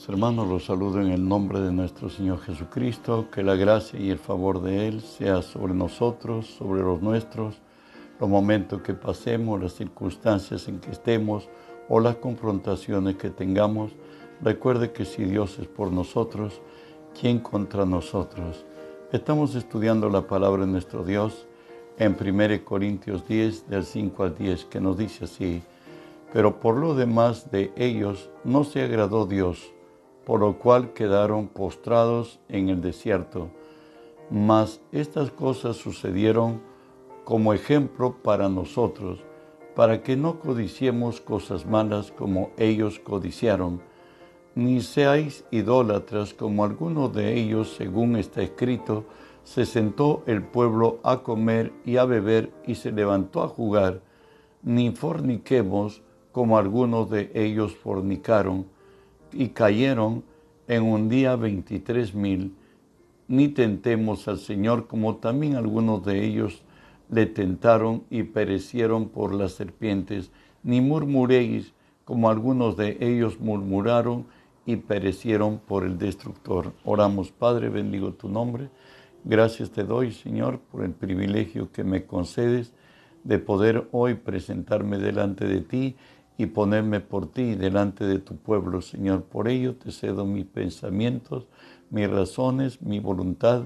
Amados hermanos, los saludo en el nombre de nuestro Señor Jesucristo, que la gracia y el favor de Él sea sobre nosotros, sobre los nuestros, los momentos que pasemos, las circunstancias en que estemos o las confrontaciones que tengamos. Recuerde que si Dios es por nosotros, ¿quién contra nosotros? Estamos estudiando la palabra de nuestro Dios en 1 Corintios 10, del 5 al 10, que nos dice así, pero por lo demás de ellos no se agradó Dios, por lo cual quedaron postrados en el desierto. Mas estas cosas sucedieron como ejemplo para nosotros, para que no codiciemos cosas malas como ellos codiciaron, ni seáis idólatras como algunos de ellos, según está escrito, se sentó el pueblo a comer y a beber y se levantó a jugar, ni forniquemos, como algunos de ellos fornicaron y cayeron en un día veintitrés mil, ni tentemos al Señor como también algunos de ellos le tentaron y perecieron por las serpientes, ni murmuréis como algunos de ellos murmuraron y perecieron por el destructor. Oramos, Padre, bendigo tu nombre. Gracias te doy, Señor, por el privilegio que me concedes de poder hoy presentarme delante de ti y ponerme por ti delante de tu pueblo, Señor. Por ello te cedo mis pensamientos, mis razones, mi voluntad,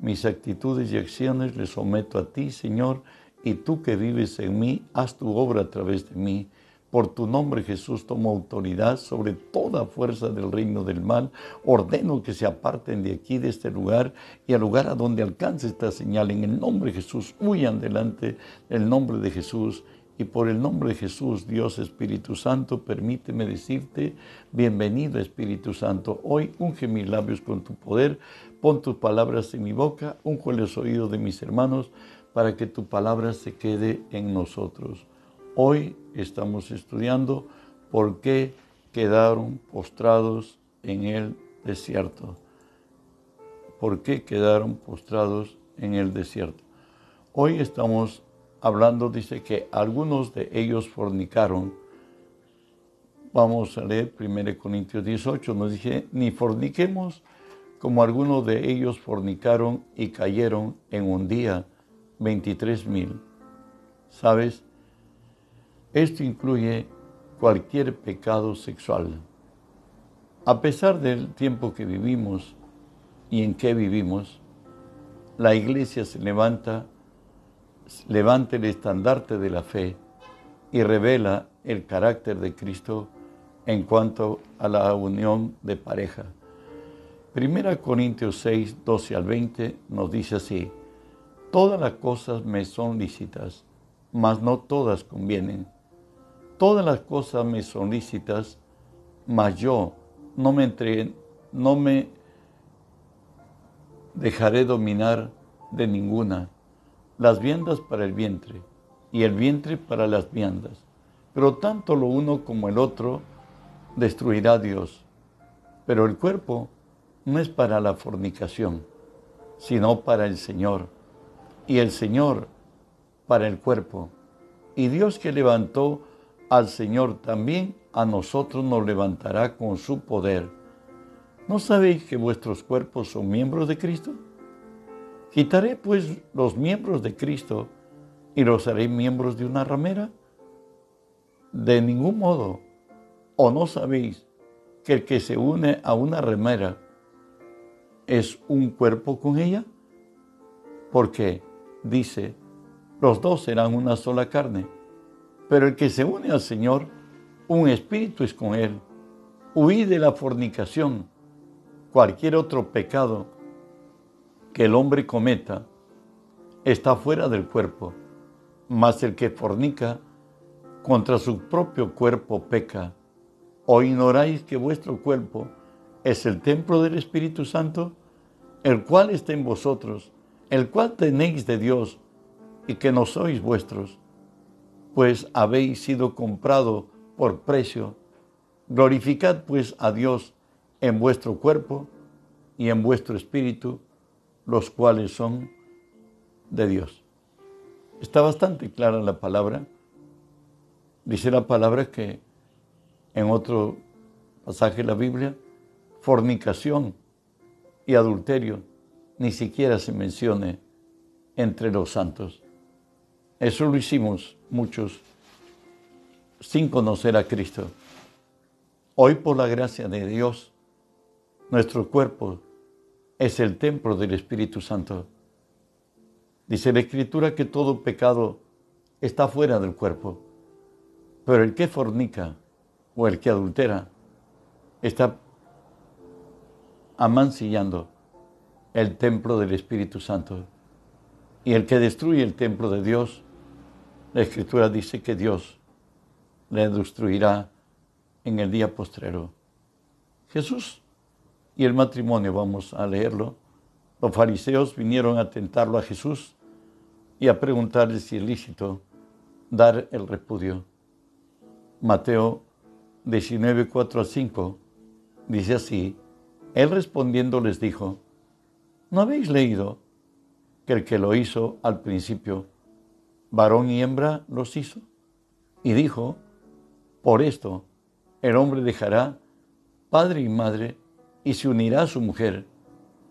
mis actitudes y acciones, les someto a ti, Señor, y tú que vives en mí, haz tu obra a través de mí. Por tu nombre, Jesús, tomo autoridad sobre toda fuerza del reino del mal. Ordeno que se aparten de aquí, de este lugar, y al lugar a donde alcance esta señal. En el nombre de Jesús, huyan delante del nombre de Jesús y por el nombre de Jesús, Dios Espíritu Santo, permíteme decirte, bienvenido Espíritu Santo. Hoy unge mis labios con tu poder, pon tus palabras en mi boca, unge los oídos de mis hermanos, para que tu palabra se quede en nosotros. Hoy estamos estudiando por qué quedaron postrados en el desierto. ¿Por qué quedaron postrados en el desierto? Hoy estamos hablando, dice que algunos de ellos fornicaron. Vamos a leer 1 Corintios 18, nos dice, ni forniquemos como algunos de ellos fornicaron y cayeron en un día 23 mil. ¿Sabes? Esto incluye cualquier pecado sexual. A pesar del tiempo que vivimos y en que vivimos, la iglesia se levanta levante el estandarte de la fe y revela el carácter de Cristo en cuanto a la unión de pareja. Primera Corintios 6, 12 al 20 nos dice así, Todas las cosas me son lícitas, mas no todas convienen. Todas las cosas me son lícitas, mas yo no me, no me dejaré dominar de ninguna las viandas para el vientre y el vientre para las viandas. Pero tanto lo uno como el otro destruirá Dios. Pero el cuerpo no es para la fornicación, sino para el Señor. Y el Señor para el cuerpo. Y Dios que levantó al Señor también a nosotros nos levantará con su poder. ¿No sabéis que vuestros cuerpos son miembros de Cristo? Quitaré pues los miembros de Cristo y los haré miembros de una ramera. De ningún modo. ¿O no sabéis que el que se une a una ramera es un cuerpo con ella? Porque dice, los dos serán una sola carne. Pero el que se une al Señor, un espíritu es con él. Huí de la fornicación. Cualquier otro pecado que el hombre cometa está fuera del cuerpo, mas el que fornica contra su propio cuerpo peca. ¿O ignoráis que vuestro cuerpo es el templo del Espíritu Santo, el cual está en vosotros, el cual tenéis de Dios y que no sois vuestros? Pues habéis sido comprado por precio. Glorificad pues a Dios en vuestro cuerpo y en vuestro espíritu, los cuales son de Dios. Está bastante clara la palabra. Dice la palabra que en otro pasaje de la Biblia fornicación y adulterio ni siquiera se mencione entre los santos. Eso lo hicimos muchos sin conocer a Cristo. Hoy por la gracia de Dios, nuestro cuerpo es el templo del Espíritu Santo. Dice la Escritura que todo pecado está fuera del cuerpo, pero el que fornica o el que adultera está amancillando el templo del Espíritu Santo. Y el que destruye el templo de Dios, la Escritura dice que Dios le destruirá en el día postrero. Jesús y el matrimonio, vamos a leerlo. Los fariseos vinieron a tentarlo a Jesús y a preguntarle si es lícito dar el repudio. Mateo 19, 4 a 5 dice así, él respondiendo les dijo, ¿no habéis leído que el que lo hizo al principio, varón y hembra los hizo? Y dijo, por esto el hombre dejará padre y madre y se unirá a su mujer,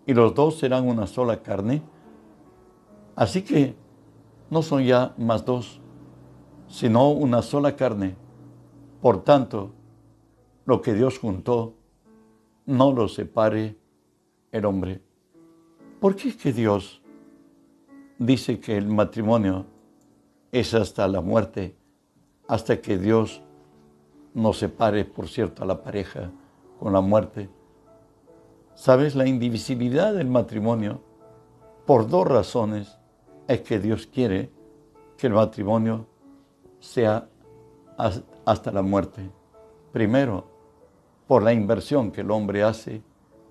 y los dos serán una sola carne. Así que no son ya más dos, sino una sola carne. Por tanto, lo que Dios juntó, no lo separe el hombre. ¿Por qué es que Dios dice que el matrimonio es hasta la muerte, hasta que Dios no separe, por cierto, a la pareja con la muerte? ¿Sabes? La indivisibilidad del matrimonio, por dos razones, es que Dios quiere que el matrimonio sea hasta la muerte. Primero, por la inversión que el hombre hace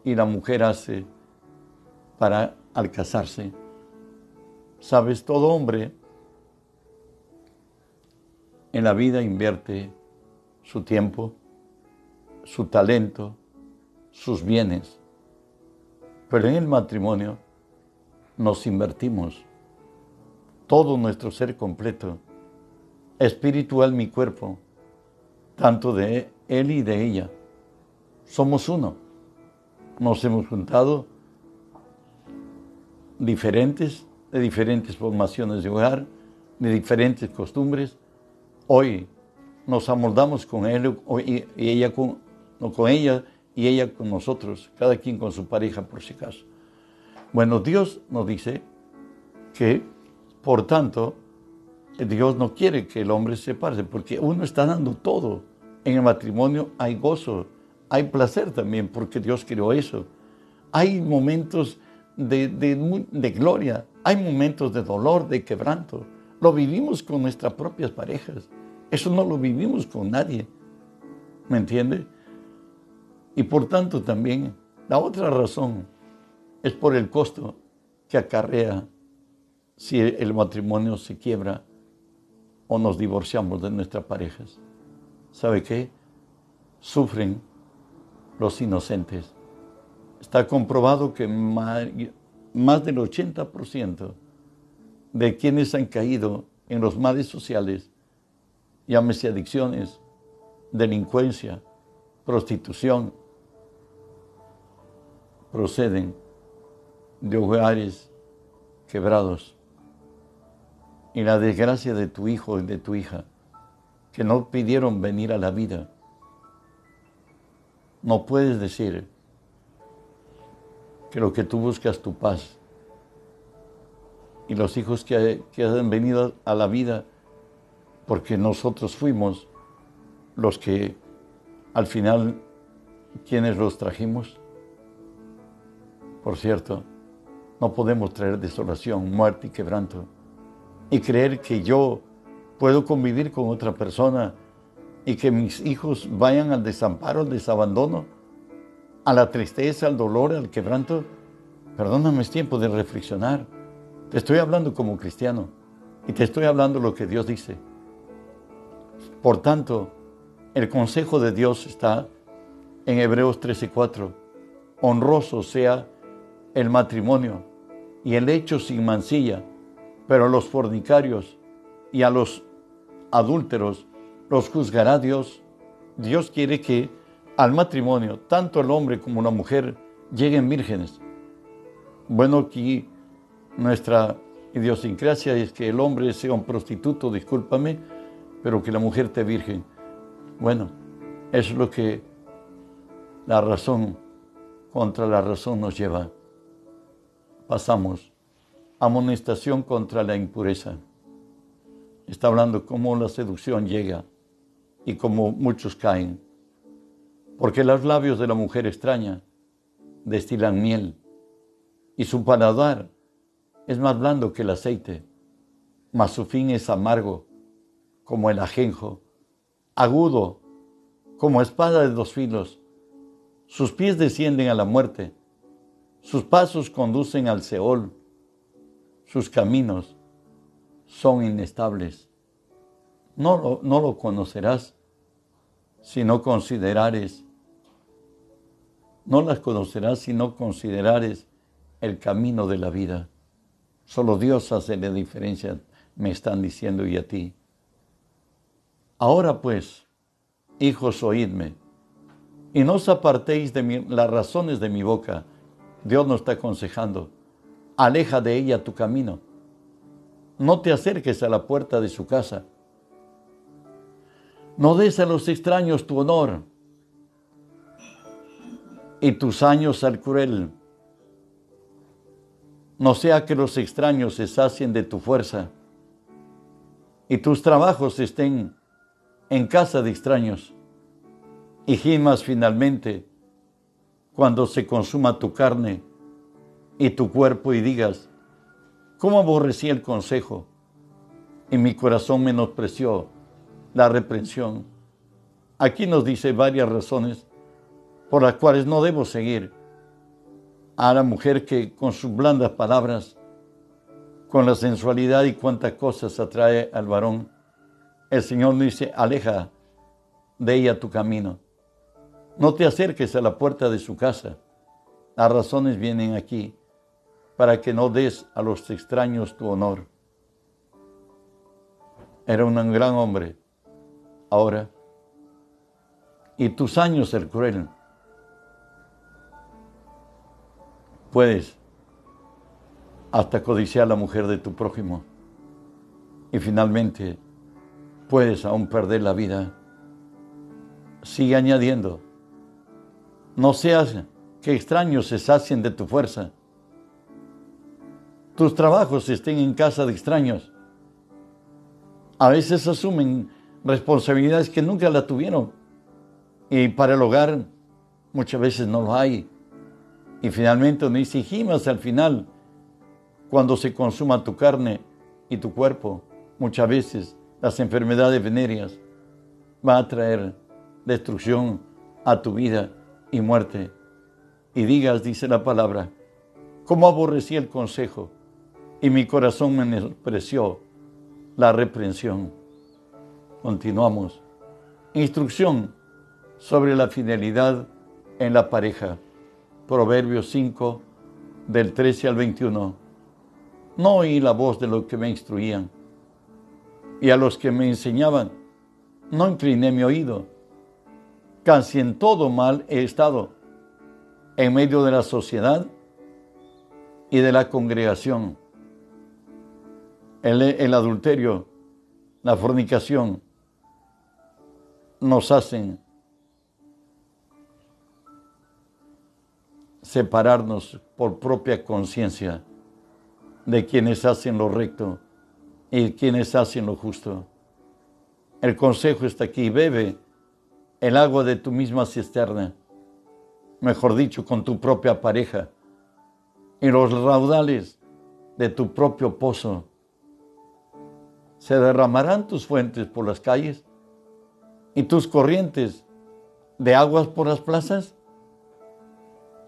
y la mujer hace para al casarse. Sabes, todo hombre en la vida invierte su tiempo, su talento, sus bienes. Pero en el matrimonio nos invertimos todo nuestro ser completo, espiritual mi cuerpo, tanto de él y de ella. Somos uno. Nos hemos juntado diferentes, de diferentes formaciones de hogar, de diferentes costumbres. Hoy nos amoldamos con él y ella con, con ella y ella con nosotros, cada quien con su pareja por si acaso. Bueno, Dios nos dice que, por tanto, Dios no quiere que el hombre se separe, porque uno está dando todo. En el matrimonio hay gozo, hay placer también, porque Dios creó eso. Hay momentos de, gloria. Hay momentos de dolor, de quebranto. Lo vivimos con nuestras propias parejas. Eso no lo vivimos con nadie. ¿Me entiende? Y por tanto también la otra razón es por el costo que acarrea si el matrimonio se quiebra o nos divorciamos de nuestras parejas. ¿Sabe qué? Sufren los inocentes. Está comprobado que más del 80% de quienes han caído en los males sociales, llámese adicciones, delincuencia, prostitución, proceden de hogares quebrados. Y la desgracia de tu hijo y de tu hija, que no pidieron venir a la vida, no puedes decir, que lo que tú buscas tu paz. Y los hijos que, que han venido a la vida, porque nosotros fuimos los que al final, quienes los trajimos. Por cierto, no podemos traer desolación, muerte y quebranto. Y creer que yo puedo convivir con otra persona y que mis hijos vayan al desamparo, al desabandono a la tristeza, al dolor, al quebranto, perdóname, es tiempo de reflexionar. Te estoy hablando como cristiano y te estoy hablando lo que Dios dice. Por tanto, el consejo de Dios está en Hebreos 13:4. Honroso sea el matrimonio y el hecho sin mancilla, pero a los fornicarios y a los adúlteros los juzgará Dios. Dios quiere que al matrimonio, tanto el hombre como la mujer lleguen vírgenes. Bueno, aquí nuestra idiosincrasia es que el hombre sea un prostituto, discúlpame, pero que la mujer te virgen. Bueno, es lo que la razón contra la razón nos lleva. Pasamos. Amonestación contra la impureza. Está hablando cómo la seducción llega y cómo muchos caen. Porque los labios de la mujer extraña destilan miel y su paladar es más blando que el aceite, mas su fin es amargo como el ajenjo, agudo como espada de dos filos. Sus pies descienden a la muerte, sus pasos conducen al Seol, sus caminos son inestables. No lo, no lo conocerás si no considerares, no las conocerás si no considerares el camino de la vida. Solo Dios hace la diferencia, me están diciendo y a ti. Ahora pues, hijos, oídme, y no os apartéis de las razones de mi boca. Dios nos está aconsejando, aleja de ella tu camino. No te acerques a la puerta de su casa. No des a los extraños tu honor y tus años al cruel no sea que los extraños se sacien de tu fuerza y tus trabajos estén en casa de extraños y gimas finalmente cuando se consuma tu carne y tu cuerpo y digas, ¿cómo aborrecí el consejo y mi corazón menospreció la reprensión? Aquí nos dice varias razones por las cuales no debo seguir a la mujer que con sus blandas palabras, con la sensualidad y cuantas cosas atrae al varón, el Señor dice, aleja de ella tu camino. No te acerques a la puerta de su casa. Las razones vienen aquí para que no des a los extraños tu honor. Era un gran hombre, ahora, y tus años el cruel puedes hasta codiciar a la mujer de tu prójimo y finalmente puedes aún perder la vida. Sigue añadiendo, no seas que extraños se sacien de tu fuerza. Tus trabajos estén en casa de extraños. A veces asumen responsabilidades que nunca la tuvieron y para el hogar muchas veces no lo hay. Y finalmente no gimas al final, cuando se consuma tu carne y tu cuerpo, muchas veces las enfermedades venéreas van a traer destrucción a tu vida y muerte. Y digas, dice la palabra, cómo aborrecí el consejo y mi corazón menospreció la reprensión. Continuamos. Instrucción sobre la fidelidad en la pareja. Proverbios 5, del 13 al 21. No oí la voz de los que me instruían, y a los que me enseñaban, no incliné mi oído. Casi en todo mal he estado, en medio de la sociedad y de la congregación. El, adulterio, la fornicación, nos hacen separarnos por propia conciencia de quienes hacen lo recto y quienes hacen lo justo. El consejo está aquí, bebe el agua de tu misma cisterna, mejor dicho, con tu propia pareja, y los raudales de tu propio pozo. Se derramarán tus fuentes por las calles y tus corrientes de aguas por las plazas.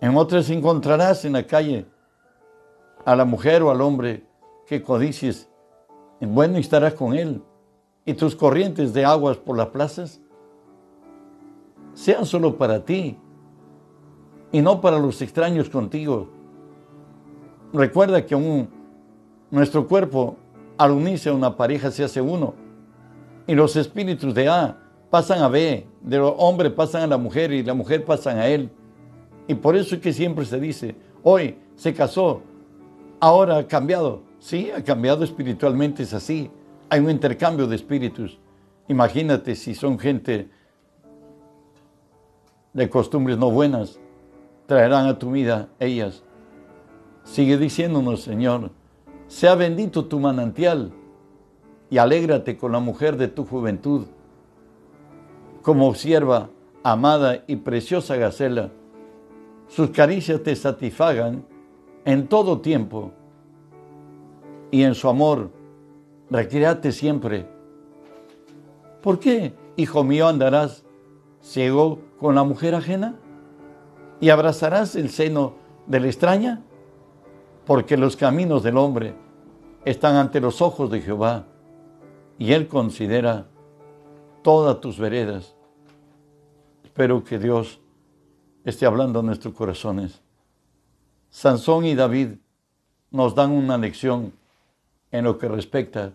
En otras encontrarás en la calle a la mujer o al hombre que codicies. En bueno estarás con él. Y tus corrientes de aguas por las plazas sean solo para ti y no para los extraños contigo. Recuerda que nuestro cuerpo, al unirse a una pareja, se hace uno. Y los espíritus de A pasan a B, de los hombres pasan a la mujer y la mujer pasan a él. Y por eso es que siempre se dice, hoy se casó, ahora ha cambiado. Sí, ha cambiado espiritualmente, es así. Hay un intercambio de espíritus. Imagínate si son gente de costumbres no buenas, traerán a tu vida ellas. Sigue diciéndonos, Señor, sea bendito tu manantial y alégrate con la mujer de tu juventud, como sierva, amada y preciosa Gacela. Sus caricias te satisfagan en todo tiempo y en su amor recreate siempre. ¿Por qué, hijo mío, andarás ciego con la mujer ajena? ¿Y abrazarás el seno de la extraña? Porque los caminos del hombre están ante los ojos de Jehová y Él considera todas tus veredas. Espero que Dios esté hablando a nuestros corazones. Sansón y David nos dan una lección en lo que respecta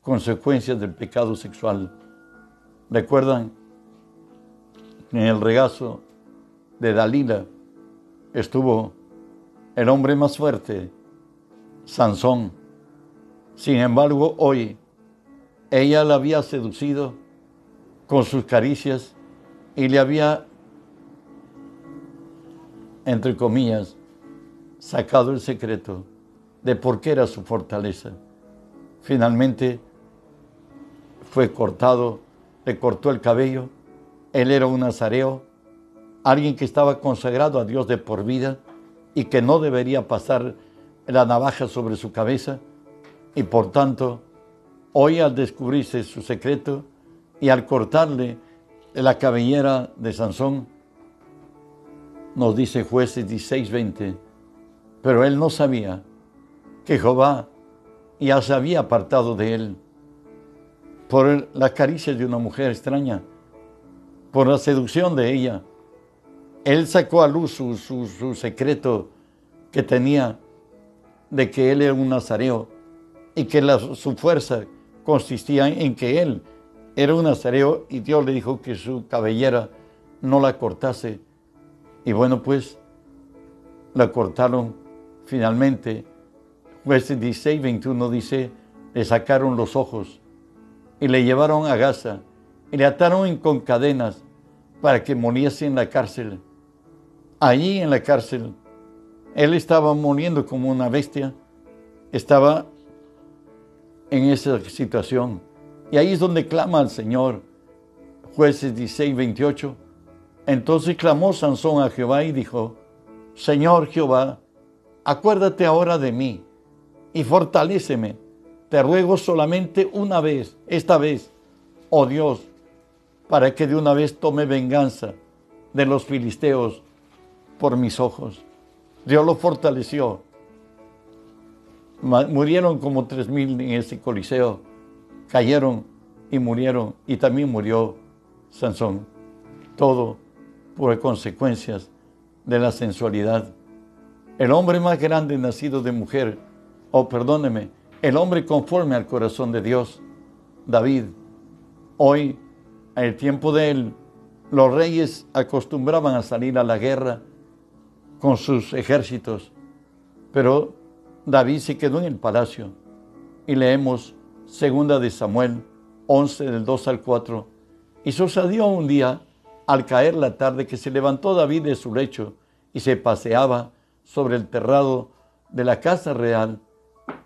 consecuencias del pecado sexual. ¿Recuerdan? En el regazo de Dalila estuvo el hombre más fuerte, Sansón. Sin embargo, hoy ella la había seducido con sus caricias y le había, entre comillas, sacado el secreto de por qué era su fortaleza. Finalmente fue cortado, le cortó el cabello, él era un nazareo, alguien que estaba consagrado a Dios de por vida y que no debería pasar la navaja sobre su cabeza. Y por tanto hoy al descubrirse su secreto y al cortarle la cabellera de Sansón, nos dice jueces 16:20, pero él no sabía que Jehová ya se había apartado de él. Por la caricia de una mujer extraña, por la seducción de ella. Él sacó a luz su, secreto que tenía de que él era un nazareo y que su fuerza consistía en que él era un nazareo y Dios le dijo que su cabellera no la cortase. Y bueno, pues la cortaron finalmente Jueces 16, 21 dice, le sacaron los ojos y le llevaron a Gaza y le ataron con cadenas para que muriese en la cárcel. Allí en la cárcel, él estaba muriendo como una bestia, estaba en esa situación. Y ahí es donde clama al Señor. Jueces 16, 28. Entonces clamó Sansón a Jehová y dijo, Señor Jehová, acuérdate ahora de mí y fortaléceme. Te ruego solamente una vez, esta vez, oh Dios, para que de una vez tome venganza de los filisteos por mis ojos. Dios lo fortaleció. Murieron como tres mil en ese coliseo. Cayeron y murieron. Y también murió Sansón. Todo por consecuencias de la sensualidad. El hombre más grande nacido de mujer o perdóneme, el hombre conforme al corazón de Dios, David. Hoy, el tiempo de él, los reyes acostumbraban a salir a la guerra con sus ejércitos, pero David se quedó en el palacio y leemos segunda de Samuel 11 del 2 al 4. Y sucedió un día, al caer la tarde, que se levantó David de su lecho y se paseaba sobre el terrado de la casa real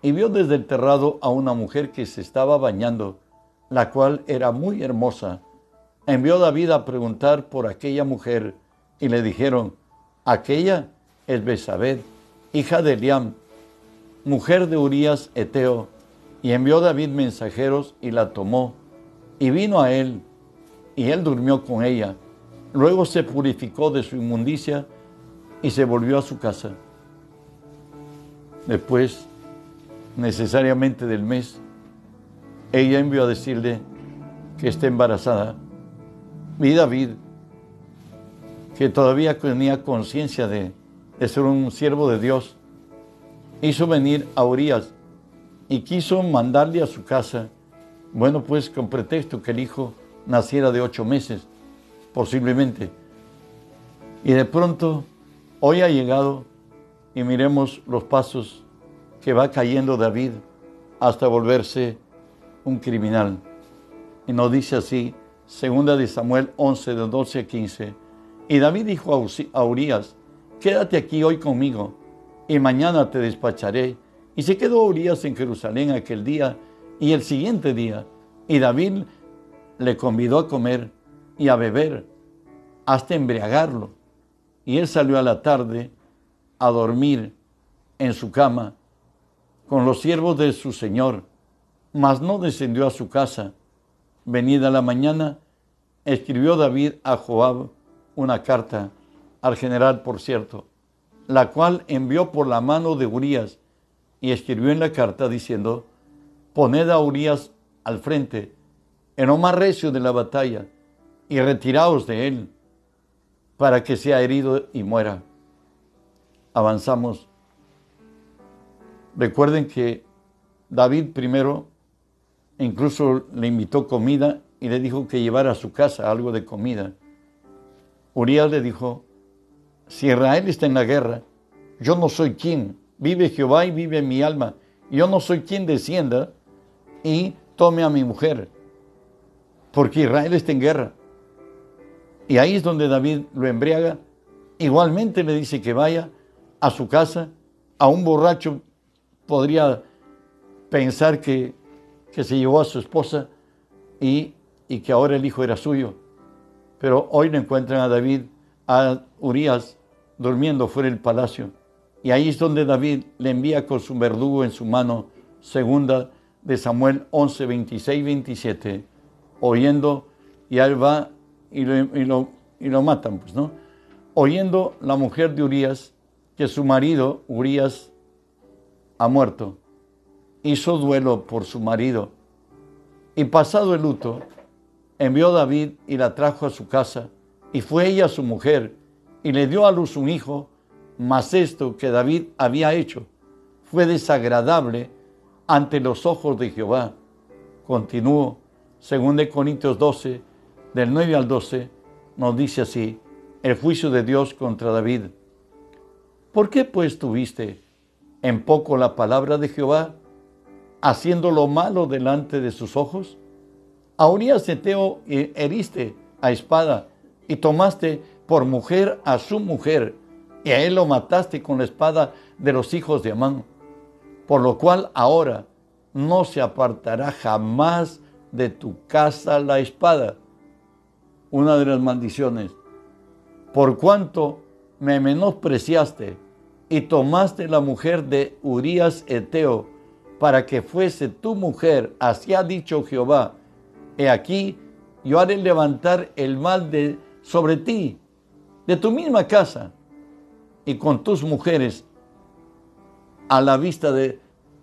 y vio desde el terrado a una mujer que se estaba bañando, la cual era muy hermosa. Envió David a preguntar por aquella mujer y le dijeron, aquella es Besabed, hija de Eliam, mujer de Urías Eteo. Y envió David mensajeros y la tomó y vino a él y él durmió con ella. Luego se purificó de su inmundicia y se volvió a su casa. Después necesariamente del mes, ella envió a decirle que está embarazada. Y David, que todavía tenía conciencia de, ser un siervo de Dios, hizo venir a Urias y quiso mandarle a su casa, bueno, pues con pretexto que el hijo naciera de ocho meses, posiblemente. Y de pronto, hoy ha llegado y miremos los pasos que va cayendo David hasta volverse un criminal. Y nos dice así, segunda de Samuel 11, de 12 a 15. Y David dijo a Urias, quédate aquí hoy conmigo y mañana te despacharé. Y se quedó Urias en Jerusalén aquel día y el siguiente día. Y David le convidó a comer y a beber hasta embriagarlo. Y él salió a la tarde a dormir en su cama con los siervos de su señor, mas no descendió a su casa. Venida la mañana, escribió David a Joab una carta, al general por cierto, la cual envió por la mano de Urias, y escribió en la carta diciendo, poned a Urias al frente, en lo más recio de la batalla, y retiraos de él, para que sea herido y muera. Avanzamos. Recuerden que David primero incluso le invitó comida y le dijo que llevara a su casa algo de comida. Urias le dijo, si Israel está en la guerra, yo no soy quien, vive Jehová y vive mi alma, yo no soy quien descienda y tome a mi mujer, porque Israel está en guerra. Y ahí es donde David lo embriaga. Igualmente le dice que vaya a su casa. A un borracho podría pensar que, que se llevó a su esposa y, y que ahora el hijo era suyo. Pero hoy le encuentran a David, a Urias, durmiendo fuera del palacio. Y ahí es donde David le envía con su verdugo en su mano, segunda de Samuel 11, 26, 27, oyendo, y él va y lo, y lo, matan, pues, ¿no? Oyendo la mujer de Urias que su marido, Urias, ha muerto, hizo duelo por su marido, y pasado el luto, envió David y la trajo a su casa, y fue ella su mujer, y le dio a luz un hijo, mas esto que David había hecho fue desagradable ante los ojos de Jehová. Continuó, según de Corintios 12, del 9 al 12, nos dice así, el juicio de Dios contra David. ¿Por qué pues tuviste en poco la palabra de Jehová, haciendo lo malo delante de sus ojos? A Urias Eteo heriste a espada y tomaste por mujer a su mujer, y a él lo mataste con la espada de los hijos de Amán, por lo cual ahora no se apartará jamás de tu casa la espada. Una de las maldiciones, por cuanto me menospreciaste y tomaste la mujer de Urías Eteo para que fuese tu mujer, así ha dicho Jehová, he aquí, yo haré levantar el mal de, sobre ti de tu misma casa y con tus mujeres a la vista de,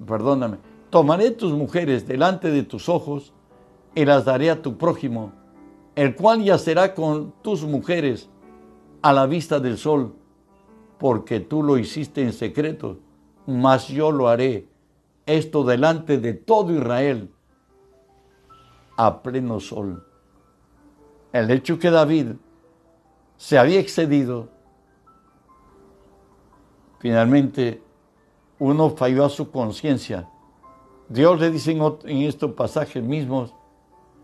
perdóname, tomaré tus mujeres delante de tus ojos y las daré a tu prójimo, el cual yacerá con tus mujeres a la vista del sol, porque tú lo hiciste en secreto, mas yo lo haré, esto delante de todo Israel, a pleno sol. El hecho que David se había excedido. Finalmente, uno falló a su conciencia. Dios le dice en, estos pasajes mismos,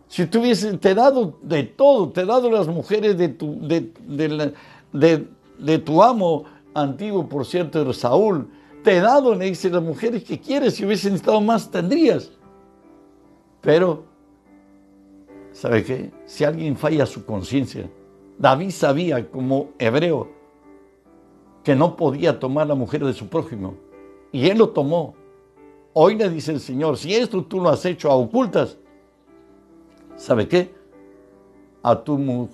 si tú te dado de todo, te he dado las mujeres de tu, de, tu amo antiguo, por cierto, Saúl, te he dado, le dice, las mujeres que quieres, si hubiesen estado más, tendrías. Pero, ¿sabe qué? Si alguien falla su conciencia, David sabía como hebreo que no podía tomar la mujer de su prójimo y él lo tomó. Hoy le dice el Señor, si esto tú lo has hecho a ocultas, ¿sabe qué? A tu,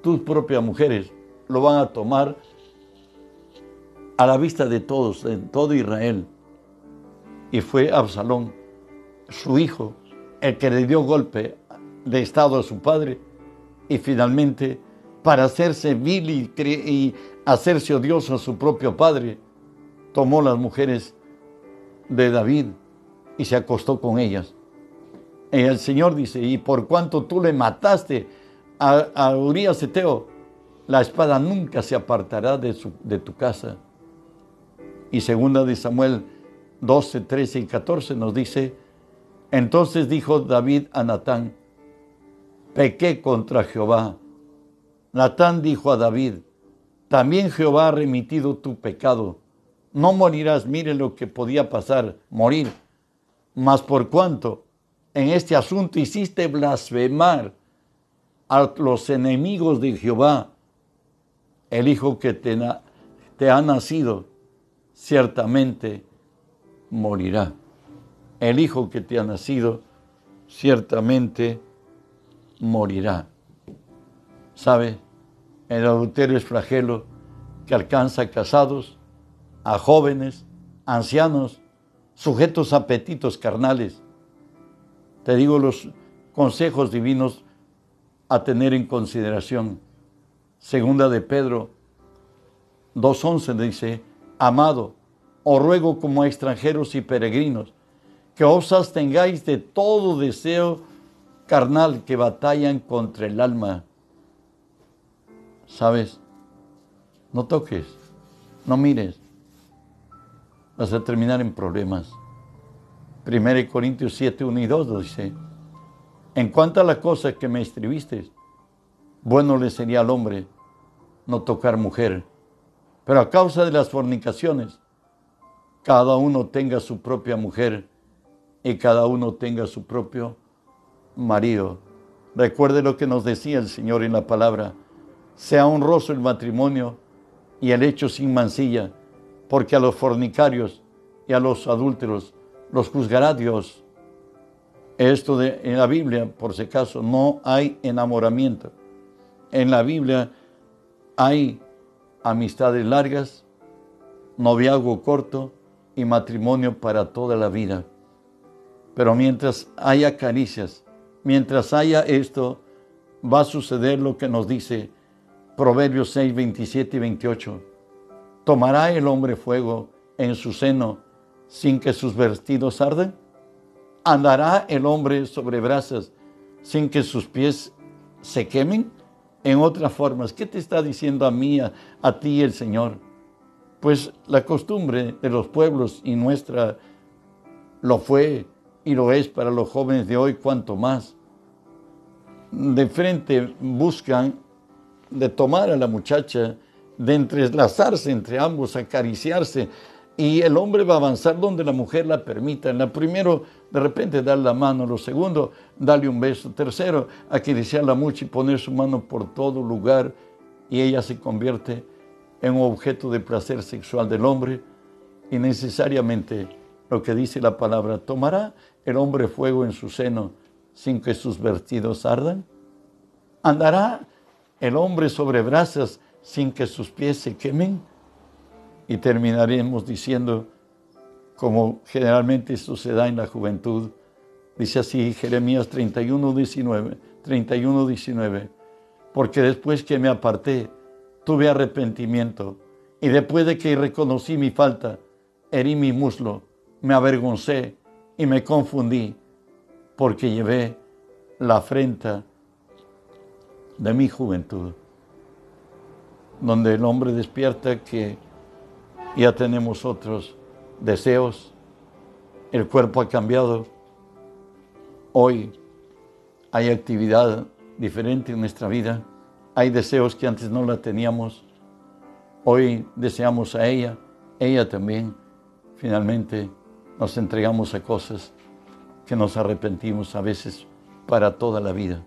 tus propias mujeres lo van a tomar a la vista de todos, de todo Israel. Y fue Absalón, su hijo, el que le dio golpe de estado a su padre y finalmente para hacerse vil y, hacerse odioso a su propio padre, tomó las mujeres de David y se acostó con ellas. el Señor dice, y por cuanto tú le mataste a, a Urias Eteo, la espada nunca se apartará de tu casa. Y segunda de Samuel 12, 13 y 14 nos dice, entonces dijo David a Natán, pequé contra Jehová. Natán dijo a David, también Jehová ha remitido tu pecado. No morirás, mire lo que podía pasar, morir. Mas por cuanto en este asunto hiciste blasfemar a los enemigos de Jehová, el hijo que te, te ha nacido ciertamente morirá. El hijo que te ha nacido ciertamente morirá. ¿Sabe? El adulterio es flagelo que alcanza a casados, a jóvenes, ancianos, sujetos a apetitos carnales. Te digo los consejos divinos a tener en consideración. Segunda de Pedro 2.11 dice, Amado, os ruego como a extranjeros y peregrinos, que os abstengáis de todo deseo carnal que batallan contra el alma. ¿Sabes? No toques, no mires. Vas a terminar en problemas. 1 Corintios 7, 1 y 2 dice, en cuanto a la cosa que me escribiste, bueno le sería al hombre no tocar mujer, pero a causa de las fornicaciones, cada uno tenga su propia mujer y cada uno tenga su propio marido. Recuerde lo que nos decía el Señor en la palabra, sea honroso el matrimonio y el hecho sin mancilla, porque a los fornicarios y a los adúlteros los juzgará Dios. Esto de, en la Biblia, por si acaso, no hay enamoramiento. En la Biblia hay amistades largas, noviazgo corto y matrimonio para toda la vida. Pero mientras haya caricias, mientras haya esto, va a suceder lo que nos dice Proverbios 6, 27 y 28. ¿Tomará el hombre fuego en su seno sin que sus vestidos arden? ¿Andará el hombre sobre brasas sin que sus pies se quemen? En otras formas, ¿qué te está diciendo a mí, a, ti el Señor? Pues la costumbre de los pueblos y nuestra lo fue y lo es para los jóvenes de hoy, cuanto más. De frente buscan de tomar a la muchacha, de entrelazarse entre ambos, acariciarse, y el hombre va a avanzar donde la mujer la permita. En la primero, de repente, darle la mano. Lo segundo, darle un beso. Tercero, acariciarla mucho y poner su mano por todo lugar. Y ella se convierte en un objeto de placer sexual del hombre. Y necesariamente, lo que dice la palabra, ¿tomará el hombre fuego en su seno sin que sus vestidos ardan? ¿Andará el hombre sobre brasas sin que sus pies se quemen. Y terminaremos diciendo, como generalmente esto se da en la juventud, dice así Jeremías 31, 19, 31, 19, porque después que me aparté, tuve arrepentimiento, y después de que reconocí mi falta, herí mi muslo, me avergoncé y me confundí, porque llevé la afrenta de mi juventud, donde el hombre despierta que ya tenemos otros deseos, el cuerpo ha cambiado, hoy hay actividad diferente en nuestra vida, hay deseos que antes no la teníamos, hoy deseamos a ella, ella también, finalmente nos entregamos a cosas que nos arrepentimos a veces para toda la vida.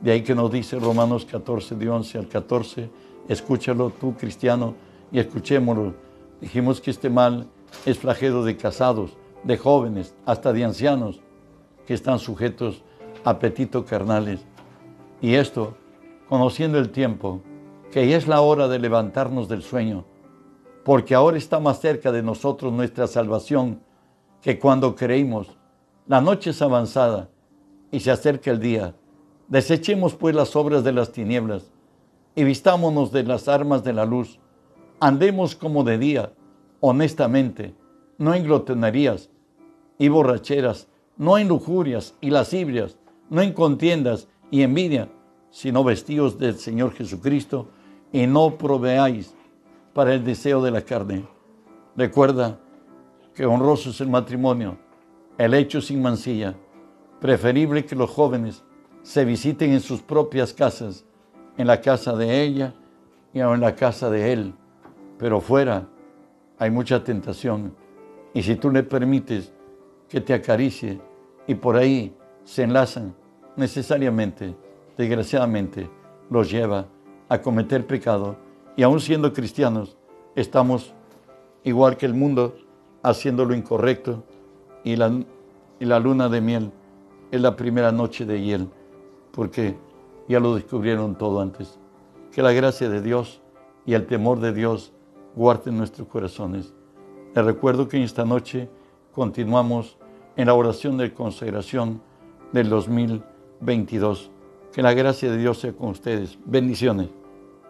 De ahí que nos dice Romanos 14, de 11 al 14, escúchalo tú cristiano y escuchémoslo. Dijimos que este mal es flagelo de casados, de jóvenes, hasta de ancianos que están sujetos a apetitos carnales. Y esto, conociendo el tiempo, que ya es la hora de levantarnos del sueño, porque ahora está más cerca de nosotros nuestra salvación que cuando creímos. La noche es avanzada y se acerca el día. Desechemos pues las obras de las tinieblas y vistámonos de las armas de la luz. Andemos como de día, honestamente, no en glotonerías y borracheras no en lujurias y lascivias, no en contiendas y envidia, sino vestidos del Señor Jesucristo y no proveáis para el deseo de la carne. Recuerda que honroso es el matrimonio, el hecho sin mancilla, preferible que los jóvenes se visiten en sus propias casas, en la casa de ella y en la casa de él, pero fuera hay mucha tentación. Y si tú le permites que te acaricie y por ahí se enlazan, necesariamente, desgraciadamente, los lleva a cometer pecado. Y aún siendo cristianos, estamos igual que el mundo haciendo lo incorrecto. Y la, y la luna de miel es la primera noche de hiel, porque ya lo descubrieron todo antes. Que la gracia de Dios y el temor de Dios guarden nuestros corazones. Les recuerdo que esta noche continuamos en la oración de consagración del 2022. Que la gracia de Dios sea con ustedes. Bendiciones.